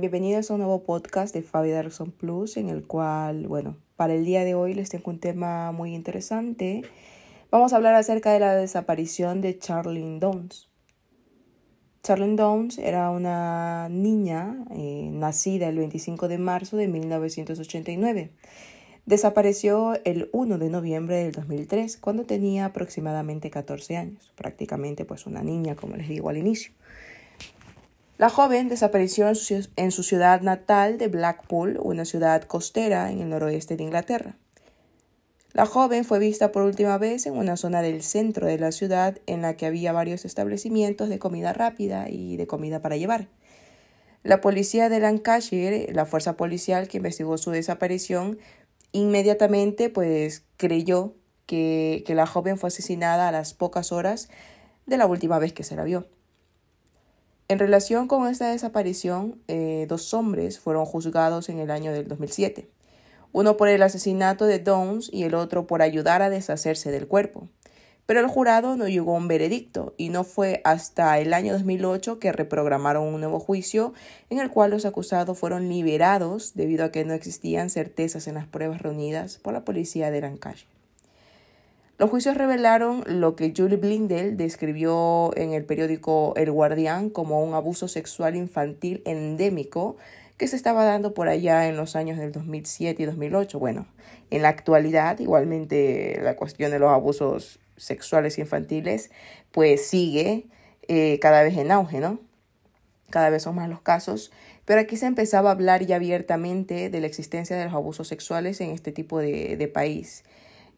Bienvenidos a un nuevo podcast de Fabi Darson Plus, en el cual, bueno, para el día de hoy les tengo un tema muy interesante. Vamos a hablar acerca de la desaparición de Charlene Downs. Charlene Downs era una niña eh, nacida el 25 de marzo de 1989. Desapareció el 1 de noviembre del 2003, cuando tenía aproximadamente 14 años, prácticamente pues una niña, como les digo al inicio. La joven desapareció en su, ciudad natal de Blackpool, una ciudad costera en el noroeste de Inglaterra. La joven fue vista por última vez en una zona del centro de la ciudad en la que había varios establecimientos de comida rápida y de comida para llevar. La policía de Lancashire, la fuerza policial que investigó su desaparición, inmediatamente pues creyó que, que la joven fue asesinada a las pocas horas de la última vez que se la vio. En relación con esta desaparición, eh, dos hombres fueron juzgados en el año del 2007, uno por el asesinato de Downs y el otro por ayudar a deshacerse del cuerpo. Pero el jurado no llegó a un veredicto y no fue hasta el año 2008 que reprogramaron un nuevo juicio en el cual los acusados fueron liberados debido a que no existían certezas en las pruebas reunidas por la policía de Lancashire. Los juicios revelaron lo que Julie Blindell describió en el periódico El Guardián como un abuso sexual infantil endémico que se estaba dando por allá en los años del 2007 y 2008. Bueno, en la actualidad igualmente la cuestión de los abusos sexuales infantiles pues sigue eh, cada vez en auge, ¿no? Cada vez son más los casos, pero aquí se empezaba a hablar ya abiertamente de la existencia de los abusos sexuales en este tipo de, de país.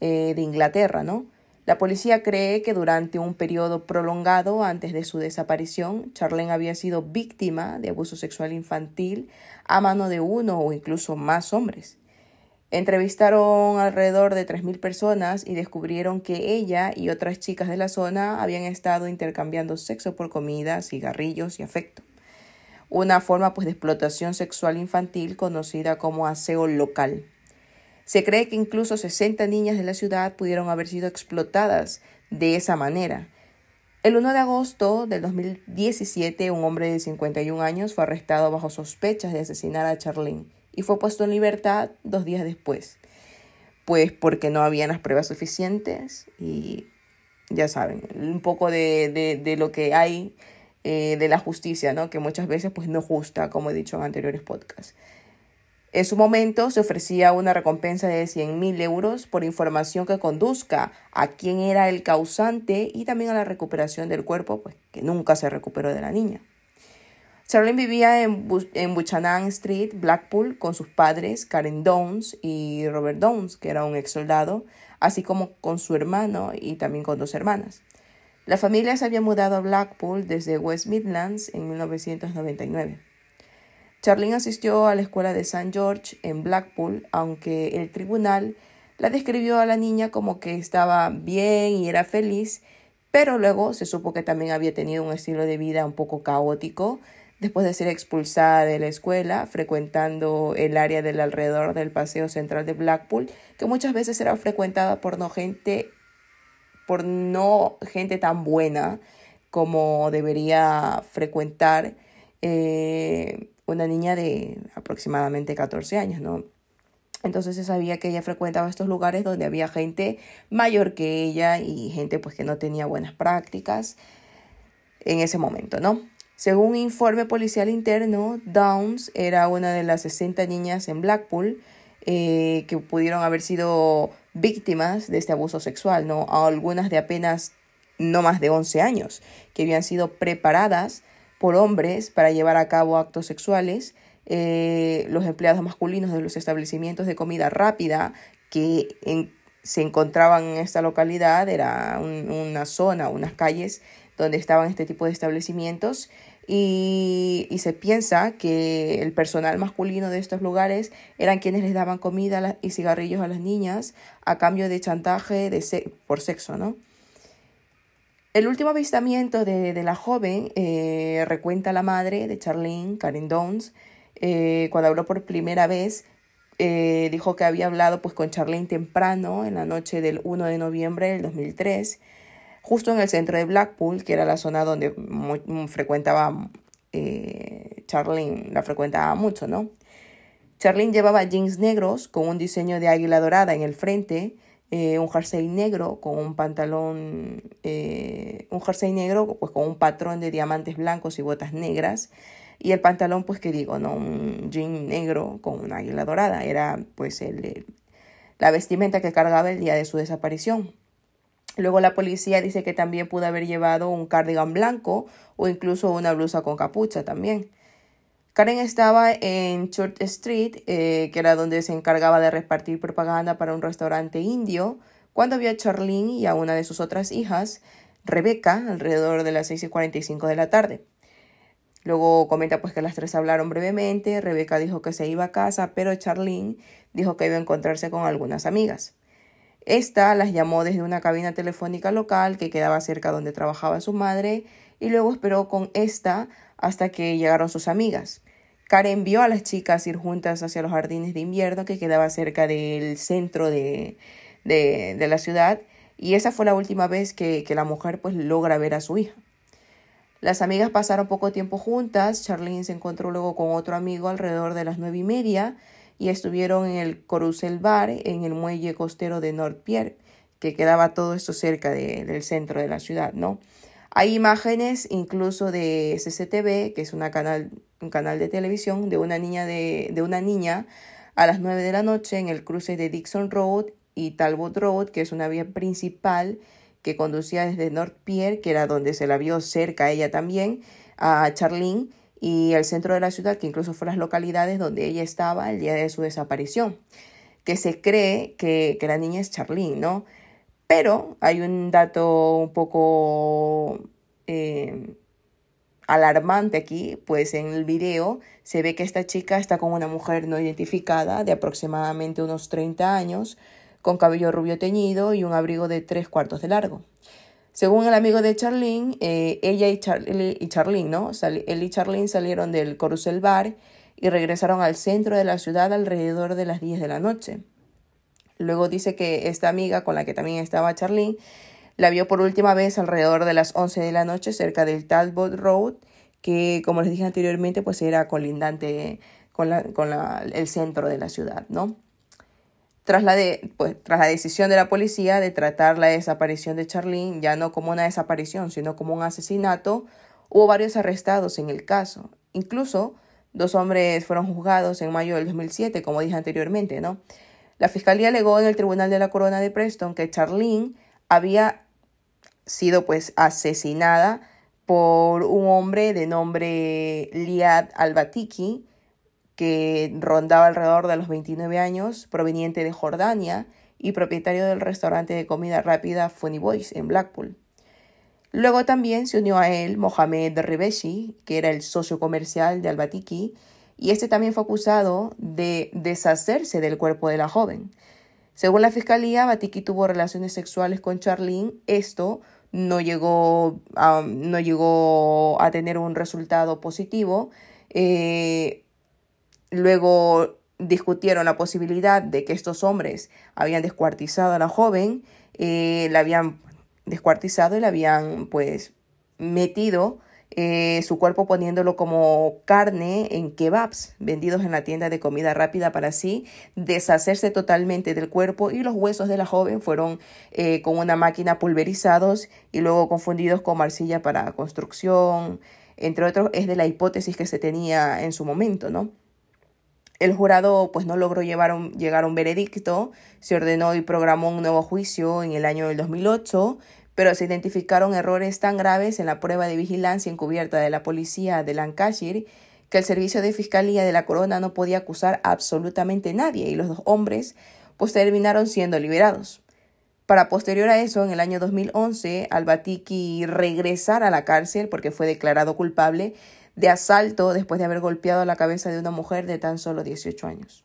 Eh, de Inglaterra, ¿no? La policía cree que durante un periodo prolongado antes de su desaparición, Charlene había sido víctima de abuso sexual infantil a mano de uno o incluso más hombres. Entrevistaron alrededor de 3.000 personas y descubrieron que ella y otras chicas de la zona habían estado intercambiando sexo por comida, cigarrillos y afecto. Una forma pues, de explotación sexual infantil conocida como aseo local. Se cree que incluso 60 niñas de la ciudad pudieron haber sido explotadas de esa manera. El 1 de agosto del 2017, un hombre de 51 años fue arrestado bajo sospechas de asesinar a Charlene y fue puesto en libertad dos días después. Pues porque no habían las pruebas suficientes y ya saben, un poco de, de, lo que hay eh, de la justicia, ¿no? Que muchas veces pues no justa, como he dicho en anteriores podcasts. En su momento se ofrecía una recompensa de 100.000 euros por información que conduzca a quién era el causante y también a la recuperación del cuerpo, pues que nunca se recuperó de la niña. Charlene vivía en, Buchanan Street, Blackpool, con sus padres, Karen Downs y Robert Downs, que era un ex soldado, así como con su hermano y también con dos hermanas. La familia se había mudado a Blackpool desde West Midlands en 1999. Charlene asistió a la escuela de St. George en Blackpool, aunque el tribunal la describió a la niña como que estaba bien y era feliz, pero luego se supo que también había tenido un estilo de vida un poco caótico después de ser expulsada de la escuela, frecuentando el área del alrededor del paseo central de Blackpool, que muchas veces era frecuentada por no gente por no gente tan buena como debería frecuentar eh, una niña de aproximadamente 14 años, ¿no? Entonces se sabía que ella frecuentaba estos lugares donde había gente mayor que ella y gente pues que no tenía buenas prácticas en ese momento, ¿no? Según un informe policial interno, Downs era una de las 60 niñas en Blackpool eh, que pudieron haber sido víctimas de este abuso sexual, ¿no? Algunas de apenas no más de 11 años, que habían sido preparadas por hombres para llevar a cabo actos sexuales. Eh, los empleados masculinos de los establecimientos de comida rápida que se encontraban en esta localidad, era una zona, unas calles donde estaban este tipo de establecimientos y, se piensa que el personal masculino de estos lugares eran quienes les daban comida y cigarrillos a las niñas a cambio de chantaje por sexo, ¿no? El último avistamiento de, de la joven eh, recuenta la madre de Charlene, Karen Downs, eh, cuando habló por primera vez, eh, dijo que había hablado pues, con Charlene temprano, en la noche del 1 de noviembre del 2003, justo en el centro de Blackpool, que era la zona donde frecuentaba Charlene la frecuentaba mucho, ¿no? Charlene llevaba jeans negros con un diseño de águila dorada en el frente, eh, un jersey negro con un pantalón, eh, un jersey negro pues con un patrón de diamantes blancos y botas negras. Y el pantalón, pues que digo, ¿no? Un jean negro con una águila dorada. Era pues el, la vestimenta que cargaba el día de su desaparición. Luego la policía dice que también pudo haber llevado un cardigan blanco o incluso una blusa con capucha también. Karen estaba en Church Street, eh, que era donde se encargaba de repartir propaganda para un restaurante indio, cuando vio a Charlene y a una de sus otras hijas, Rebecca, alrededor de las 6 y 45 de la tarde. Luego comenta pues que las tres hablaron brevemente, Rebecca dijo que se iba a casa, pero Charlene dijo que iba a encontrarse con algunas amigas. Esta las llamó desde una cabina telefónica local que quedaba cerca donde trabajaba su madre y luego esperó con esta hasta que llegaron sus amigas. Karen vio a las chicas ir juntas hacia los jardines de invierno que quedaba cerca del centro de, de, la ciudad y esa fue la última vez que, que, la mujer pues logra ver a su hija. Las amigas pasaron poco tiempo juntas, Charlene se encontró luego con otro amigo alrededor de las nueve y media y estuvieron en el Corusel Bar en el muelle costero de North Pier, que quedaba todo esto cerca del centro de la ciudad, ¿no? Hay imágenes incluso de CCTV, que es una canal, un canal de televisión, de una niña de, de una niña a las 9 de la noche en el cruce de Dixon Road y Talbot Road, que es una vía principal que conducía desde North Pier, que era donde se la vio cerca ella también, a Charlene, y el centro de la ciudad, que incluso fue las localidades donde ella estaba el día de su desaparición, que se cree que, que la niña es Charlene, ¿no? Pero hay un dato un poco eh, alarmante aquí, pues en el video se ve que esta chica está con una mujer no identificada de aproximadamente unos 30 años, con cabello rubio teñido y un abrigo de tres cuartos de largo. Según el amigo de Charlene, eh, ella y, Charlie, y ¿no? él y Charlene salieron del Corusel Bar y regresaron al centro de la ciudad alrededor de las 10 de la noche. Luego dice que esta amiga con la que también estaba Charlene la vio por última vez alrededor de las 11 de la noche cerca del Talbot Road, que como les dije anteriormente, pues era colindante con, la, con la, el centro de la ciudad, ¿no? Tras la, de, pues, tras la decisión de la policía de tratar la desaparición de Charlene ya no como una desaparición, sino como un asesinato, hubo varios arrestados en el caso. Incluso dos hombres fueron juzgados en mayo del 2007, como dije anteriormente, ¿no? La fiscalía alegó en el Tribunal de la Corona de Preston que Charlene había sido pues asesinada por un hombre de nombre Liad Albatiki, que rondaba alrededor de los 29 años, proveniente de Jordania y propietario del restaurante de comida rápida Funny Boys en Blackpool. Luego también se unió a él Mohamed Ribeshi, que era el socio comercial de Albatiki, y este también fue acusado de deshacerse del cuerpo de la joven. Según la fiscalía, Batiki tuvo relaciones sexuales con Charlene. Esto no llegó a, no llegó a tener un resultado positivo. Eh, luego discutieron la posibilidad de que estos hombres habían descuartizado a la joven, eh, la habían descuartizado y la habían pues metido eh, su cuerpo poniéndolo como carne en kebabs vendidos en la tienda de comida rápida para así deshacerse totalmente del cuerpo y los huesos de la joven fueron eh, con una máquina pulverizados y luego confundidos con arcilla para construcción, entre otros, es de la hipótesis que se tenía en su momento, ¿no? El jurado pues no logró llevar llegar a un veredicto, se ordenó y programó un nuevo juicio en el año del 2008 pero se identificaron errores tan graves en la prueba de vigilancia encubierta de la policía de Lancashire que el servicio de fiscalía de la corona no podía acusar a absolutamente nadie y los dos hombres pues terminaron siendo liberados. Para posterior a eso, en el año 2011, Albatiki regresara a la cárcel porque fue declarado culpable de asalto después de haber golpeado la cabeza de una mujer de tan solo 18 años.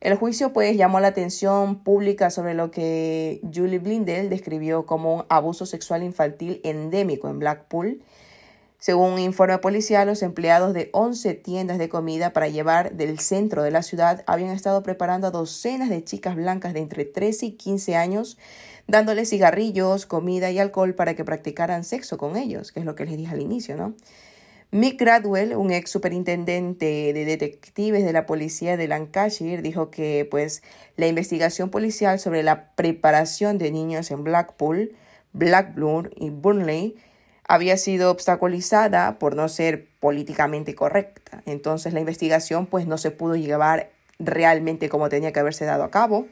El juicio pues llamó la atención pública sobre lo que Julie Blindell describió como un abuso sexual infantil endémico en Blackpool. Según un informe policial, los empleados de 11 tiendas de comida para llevar del centro de la ciudad habían estado preparando a docenas de chicas blancas de entre 13 y 15 años, dándoles cigarrillos, comida y alcohol para que practicaran sexo con ellos, que es lo que les dije al inicio, ¿no? Mick Gradwell, un ex superintendente de detectives de la policía de Lancashire, dijo que pues la investigación policial sobre la preparación de niños en Blackpool, Blackburn y Burnley había sido obstaculizada por no ser políticamente correcta. Entonces la investigación pues no se pudo llevar realmente como tenía que haberse dado a cabo.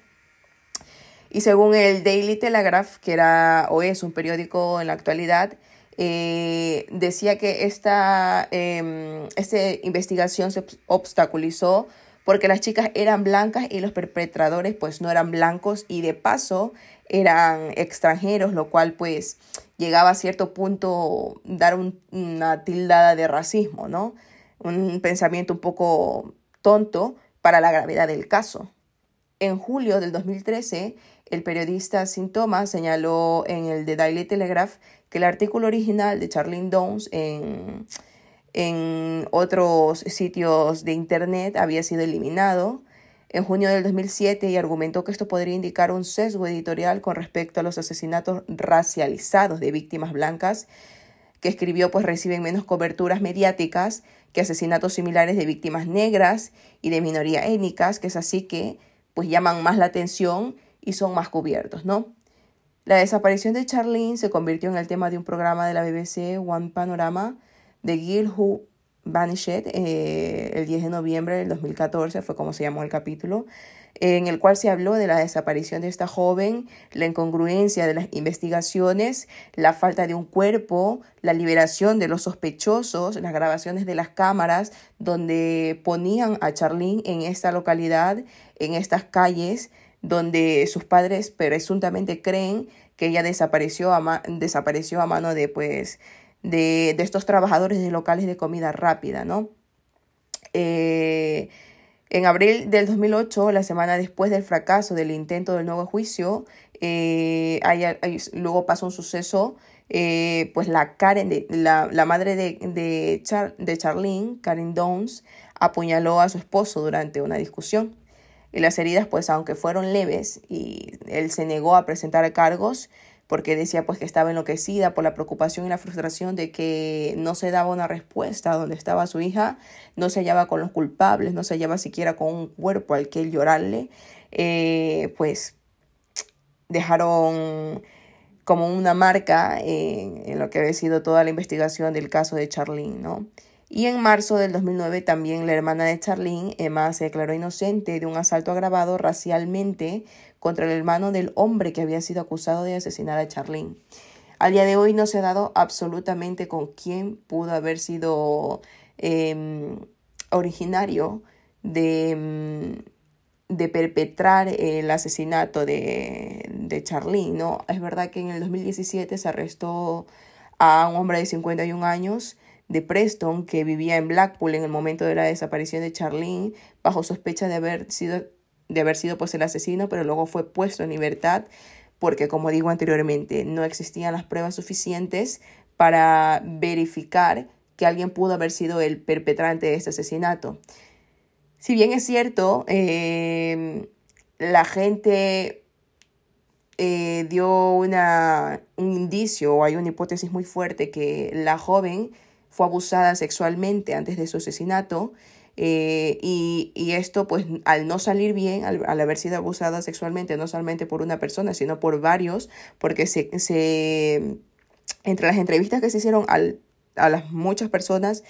Y según el Daily Telegraph, que era o es un periódico en la actualidad, eh, decía que esta, em, esta investigación se obstaculizó porque las chicas eran blancas y los perpetradores pues no eran blancos y de paso eran extranjeros, lo cual pues llegaba a cierto punto dar una tildada de racismo, ¿no? Un pensamiento un poco tonto para la gravedad del caso. En julio del 2013, el periodista Sin Thomas señaló en el The Daily Telegraph que el artículo original de Charlene Downs en, en otros sitios de Internet había sido eliminado en junio del 2007 y argumentó que esto podría indicar un sesgo editorial con respecto a los asesinatos racializados de víctimas blancas, que escribió pues reciben menos coberturas mediáticas que asesinatos similares de víctimas negras y de minorías étnicas, que es así que pues llaman más la atención y son más cubiertos, ¿no? La desaparición de Charlene se convirtió en el tema de un programa de la BBC One Panorama de Gil Who Vanished eh, el 10 de noviembre del 2014, fue como se llamó el capítulo, en el cual se habló de la desaparición de esta joven, la incongruencia de las investigaciones, la falta de un cuerpo, la liberación de los sospechosos, las grabaciones de las cámaras donde ponían a Charlene en esta localidad, en estas calles, donde sus padres presuntamente creen que ella desapareció a, desapareció a mano de pues de, estos trabajadores de locales de comida rápida, ¿no? Eh, en abril del 2008, la semana después del fracaso del intento del nuevo juicio, eh, luego pasó un suceso, eh, pues la Karen, de, la, la madre de, de, de Charlene, Karen Downs, apuñaló a su esposo durante una discusión. Y las heridas, pues aunque fueron leves y él se negó a presentar cargos, porque decía pues que estaba enloquecida por la preocupación y la frustración de que no se daba una respuesta donde estaba su hija, no se hallaba con los culpables, no se hallaba siquiera con un cuerpo al que llorarle, eh, pues dejaron como una marca en, en, lo que había sido toda la investigación del caso de Charlene, ¿no? Y en marzo del 2009 también la hermana de Charlene, Emma, se declaró inocente de un asalto agravado racialmente contra el hermano del hombre que había sido acusado de asesinar a Charlene. Al día de hoy no se ha dado absolutamente con quién pudo haber sido em, originario de, em, de, perpetrar el asesinato de, de Charlene. ¿no? Es verdad que en el 2017 se arrestó a un hombre de 51 años de Preston que vivía en Blackpool en el momento de la desaparición de Charlene bajo sospecha de haber sido de haber sido pues el asesino, pero luego fue puesto en libertad porque como digo anteriormente no existían las pruebas suficientes para verificar que alguien pudo haber sido el perpetrante de este asesinato. Si bien es cierto, em, la gente eh, dio una, un indicio o hay una hipótesis muy fuerte que la joven fue abusada sexualmente antes de su asesinato. Eh, y, y, esto, pues, al no salir bien, al, haber sido abusada sexualmente, no solamente por una persona, sino por varios, porque se, se entre las entrevistas que se hicieron al, a las muchas personas,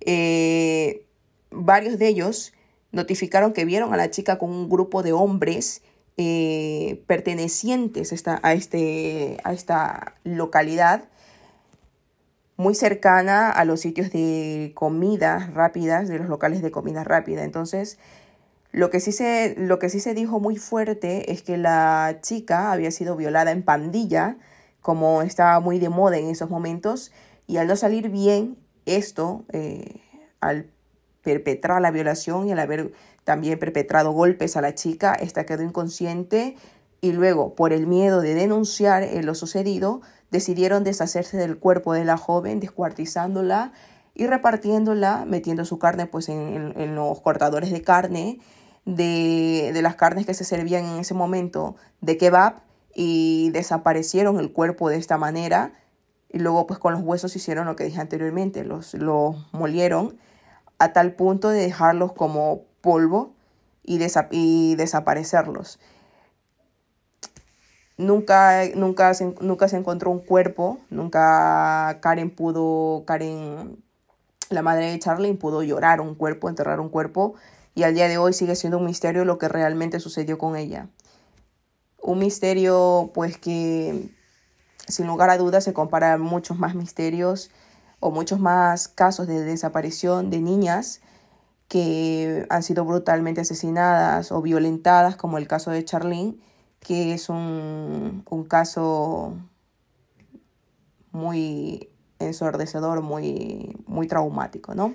eh, varios de ellos notificaron que vieron a la chica con un grupo de hombres eh, pertenecientes a esta, a, este, a esta localidad muy cercana a los sitios de comidas rápidas, de los locales de comida rápida. Entonces, lo que, sí se, lo que sí se dijo muy fuerte es que la chica había sido violada en pandilla, como estaba muy de moda en esos momentos, y al no salir bien esto, eh, al perpetrar la violación y al haber también perpetrado golpes a la chica, esta quedó inconsciente y luego, por el miedo de denunciar eh, lo sucedido, decidieron deshacerse del cuerpo de la joven, descuartizándola y repartiéndola, metiendo su carne pues, en, los cortadores de carne, de, las carnes que se servían en ese momento de kebab, y desaparecieron el cuerpo de esta manera, Y luego pues con los huesos hicieron lo que dije anteriormente, los, molieron a tal punto de dejarlos como polvo y desaparecerlos. Nunca, nunca, se, nunca se encontró un cuerpo, nunca Karen pudo, Karen, la madre de Charlene, pudo llorar un cuerpo, enterrar un cuerpo, y al día de hoy sigue siendo un misterio lo que realmente sucedió con ella. Un misterio, pues que sin lugar a dudas se compara a muchos más misterios o muchos más casos de desaparición de niñas que han sido brutalmente asesinadas o violentadas, como el caso de Charlene, que es un, un caso muy ensordecedor, muy, muy traumático, ¿no?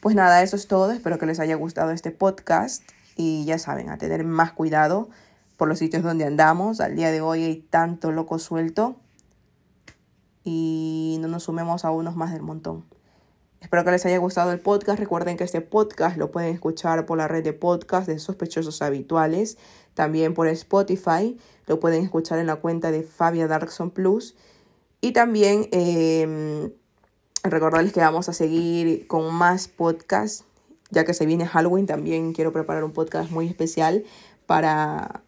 Pues nada, eso es todo. Espero que les haya gustado este podcast y ya saben, a tener más cuidado por los sitios donde andamos. Al día de hoy hay tanto loco suelto y no nos sumemos a unos más del montón. Espero que les haya gustado el podcast. Recuerden que este podcast lo pueden escuchar por la red de podcast de sospechosos habituales, también por Spotify. Lo pueden escuchar en la cuenta de Fabia Darkson Plus. Y también eh, recordarles que vamos a seguir con más podcasts, ya que se viene Halloween. También quiero preparar un podcast muy especial para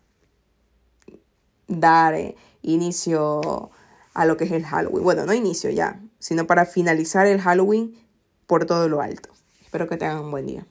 dar eh, inicio a lo que es el Halloween. Bueno, no inicio ya, sino para finalizar el Halloween por todo lo alto. Espero que tengan un buen día.